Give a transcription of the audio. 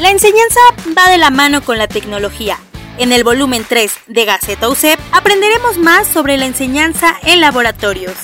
La enseñanza va de la mano con la tecnología. En el volumen 3 de Gaceta UCEP aprenderemos más sobre la enseñanza en laboratorios.